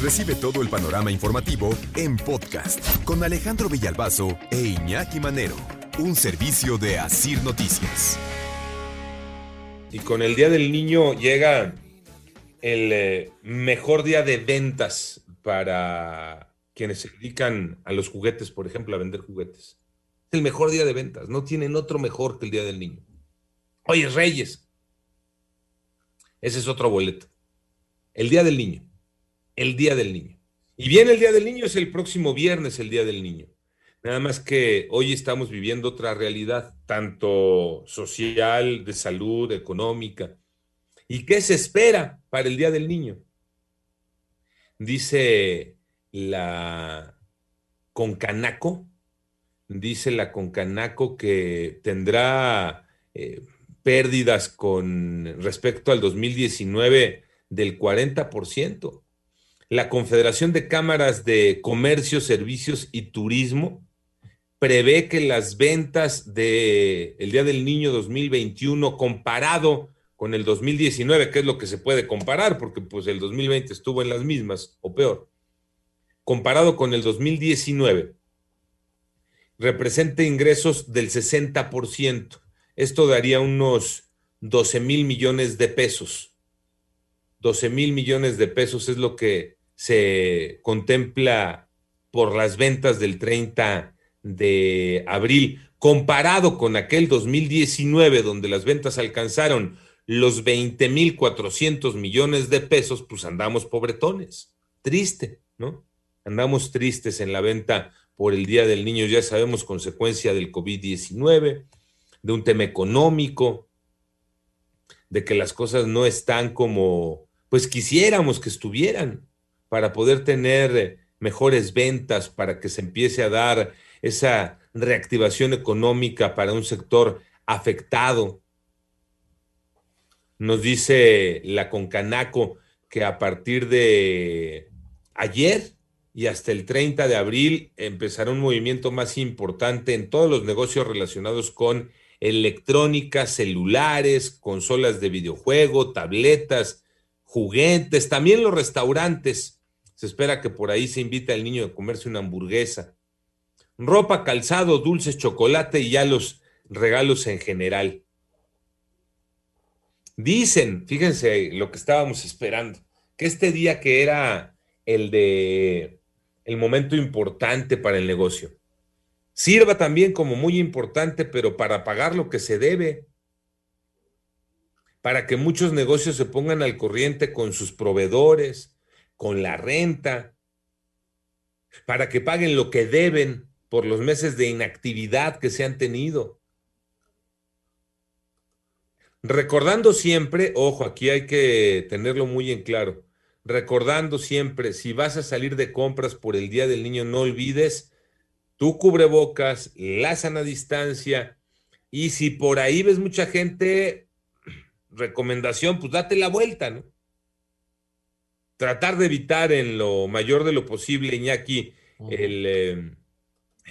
Recibe todo el panorama informativo en podcast con Alejandro Villalbazo e Iñaki Manero, un servicio de Asir Noticias. Y con el Día del Niño llega el eh, mejor día de ventas para quienes se dedican a los juguetes, por ejemplo, a vender juguetes. Es el mejor día de ventas, no tienen otro mejor que el Día del Niño. Oye, Reyes, ese es otro boleto. El Día del Niño el Día del Niño. Y bien, el Día del Niño es el próximo viernes, el Día del Niño. Nada más que hoy estamos viviendo otra realidad, tanto social, de salud, económica. ¿Y qué se espera para el Día del Niño? Dice la Concanaco, dice la Concanaco que tendrá eh, pérdidas con respecto al 2019 del 40% la Confederación de Cámaras de Comercio, Servicios y Turismo prevé que las ventas del Día del Niño 2021 comparado con el 2019, que es lo que se puede comparar, porque pues el 2020 estuvo en las mismas o peor, comparado con el 2019, representa ingresos del 60%. Esto daría unos 12 mil millones de pesos. 12 mil millones de pesos es lo que se contempla por las ventas del 30 de abril, comparado con aquel 2019 donde las ventas alcanzaron los 20.400 millones de pesos, pues andamos pobretones. Triste, ¿no? Andamos tristes en la venta por el Día del Niño, ya sabemos, consecuencia del COVID-19, de un tema económico, de que las cosas no están como pues quisiéramos que estuvieran para poder tener eh, mejores ventas, para que se empiece a dar esa reactivación económica para un sector afectado. Nos dice la Concanaco que a partir de ayer y hasta el 30 de abril empezará un movimiento más importante en todos los negocios relacionados con electrónica, celulares, consolas de videojuego, tabletas, juguetes, también los restaurantes se espera que por ahí se invite al niño a comerse una hamburguesa. Ropa, calzado, dulces, chocolate y ya los regalos en general. Dicen, fíjense lo que estábamos esperando, que este día que era el de el momento importante para el negocio, sirva también como muy importante, pero para pagar lo que se debe, para que muchos negocios se pongan al corriente con sus proveedores, con la renta, para que paguen lo que deben por los meses de inactividad que se han tenido. Recordando siempre, ojo, aquí hay que tenerlo muy en claro, recordando siempre, si vas a salir de compras por el Día del Niño, no olvides tu cubrebocas, la sana distancia, y si por ahí ves mucha gente, recomendación, pues date la vuelta, ¿no? Tratar de evitar en lo mayor de lo posible, Iñaki, el, eh,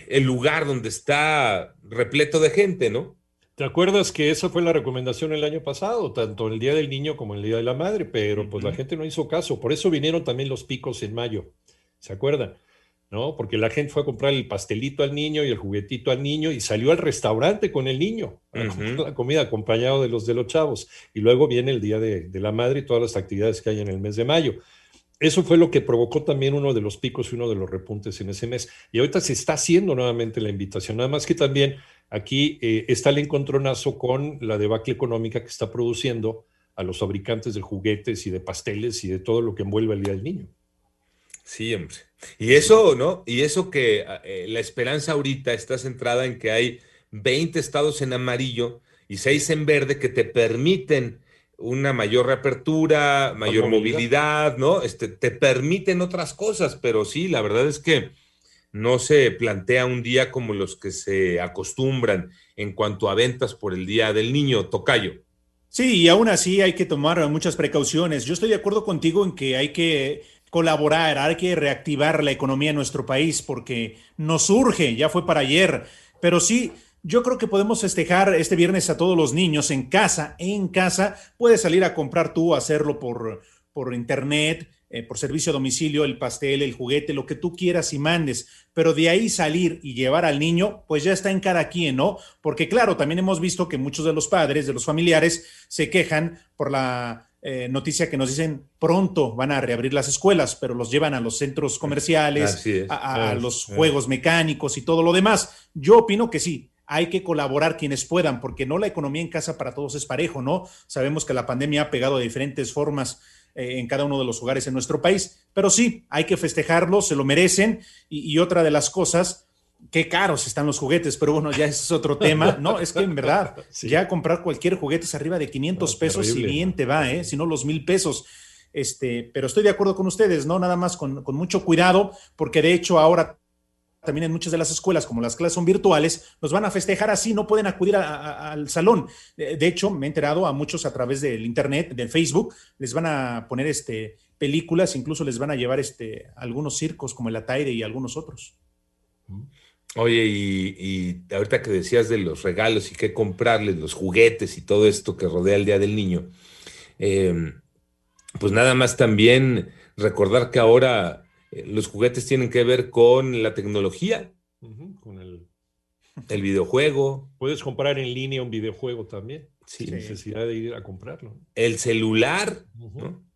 el lugar donde está repleto de gente, ¿no? ¿Te acuerdas que esa fue la recomendación el año pasado, tanto el Día del Niño como el Día de la Madre? Pero pues la gente no hizo caso, por eso vinieron también los picos en mayo, ¿se acuerdan? ¿No? Porque la gente fue a comprar el pastelito al niño y el juguetito al niño y salió al restaurante con el niño, la comida acompañado de los de los chavos. Y luego viene el Día de, de la Madre y todas las actividades que hay en el mes de mayo eso fue lo que provocó también uno de los picos y uno de los repuntes en ese mes. Y ahorita se está haciendo nuevamente la invitación, nada más que también aquí eh, está el encontronazo con la debacle económica que está produciendo a los fabricantes de juguetes y de pasteles y de todo lo que envuelve el Día del Niño. Sí, hombre. Y eso, ¿no? Y eso que eh, la esperanza ahorita está centrada en que hay 20 estados en amarillo y 6 en verde que te permiten una mayor reapertura, mayor movilidad. ¿no? Este, te permiten otras cosas, pero sí, la verdad es que no se plantea un día como los que se acostumbran en cuanto a ventas por el Día del Niño, Tocayo. Sí, y aún así hay que tomar muchas precauciones. Yo estoy de acuerdo contigo en que hay que colaborar, hay que reactivar la economía en nuestro país porque nos urge, ya fue para ayer, pero sí, yo creo que podemos festejar este viernes a todos los niños en casa, en casa. Puedes salir a comprar tú, hacerlo por, por internet, eh, por servicio a domicilio el pastel, el juguete, lo que tú quieras y mandes, pero de ahí salir y llevar al niño, pues ya está en cada quien, ¿no? Porque claro, también hemos visto que muchos de los padres, de los familiares, se quejan por la eh, noticia que nos dicen pronto van a reabrir las escuelas, pero los llevan a los centros comerciales, a, los juegos mecánicos y todo lo demás. Yo opino que sí, hay que colaborar quienes puedan, porque no la economía en casa para todos es parejo, ¿no? Sabemos que la pandemia ha pegado de diferentes formas eh, en cada uno de los hogares en nuestro país, pero sí, hay que festejarlo, se lo merecen. y otra de las cosas qué caros están los juguetes, pero bueno, ya ese es otro tema. No, es que en verdad, ya comprar cualquier juguete es arriba de 500 pesos, si bien te va, ¿eh? si no los mil pesos. Este, pero estoy de acuerdo con ustedes, ¿no? Nada más con, mucho cuidado, porque de hecho ahora también en muchas de las escuelas, como las clases son virtuales, los van a festejar así, no pueden acudir al salón. De, hecho, me he enterado a muchos a través del internet, del Facebook, les van a poner este, películas, incluso les van a llevar este, algunos circos como el Ataire y algunos otros. Oye, y, ahorita que decías de los regalos y qué comprarles, los juguetes y todo esto que rodea el Día del Niño, em, pues nada más también recordar que ahora eh, los juguetes tienen que ver con la tecnología, con el, el, videojuego. Puedes comprar en línea un videojuego también, sin necesidad de ir a comprarlo. El celular,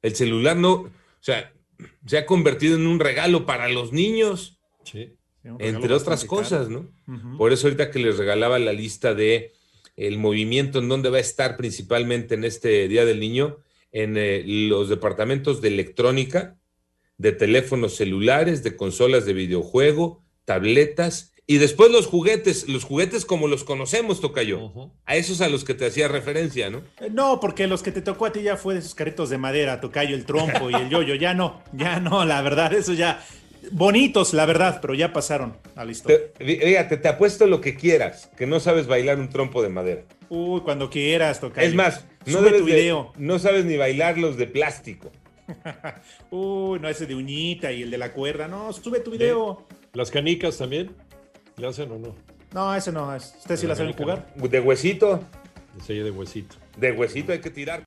El celular no, o sea, se ha convertido en un regalo para los niños. Sí entre otras cosas, ¿no? Por eso ahorita que les regalaba la lista de el movimiento en donde va a estar principalmente en este Día del Niño, en eh, los departamentos de electrónica, de teléfonos celulares, de consolas de videojuego, tabletas y después los juguetes, los juguetes como los conocemos, Tocayo. A esos a los que te hacía referencia, ¿no? Eh, no, porque los que te tocó a ti ya fue de esos carritos de madera, Tocayo, el trompo y el yoyo. Ya no, ya no, la verdad, eso ya, bonitos, la verdad, pero ya pasaron a la historia. Fíjate, te apuesto lo que quieras, que no sabes bailar un trompo de madera. Uy, cuando quieras, tocar. Es más, no, tu video. no sabes ni bailar los de plástico. Uy, no ese de uñita y el de la cuerda. No, sube tu video. ¿Las canicas también? ¿Le hacen o no? No, ese no. ¿Ustedes sí la saben jugar? ¿De huesito? Ese de huesito. De huesito hay que tirar.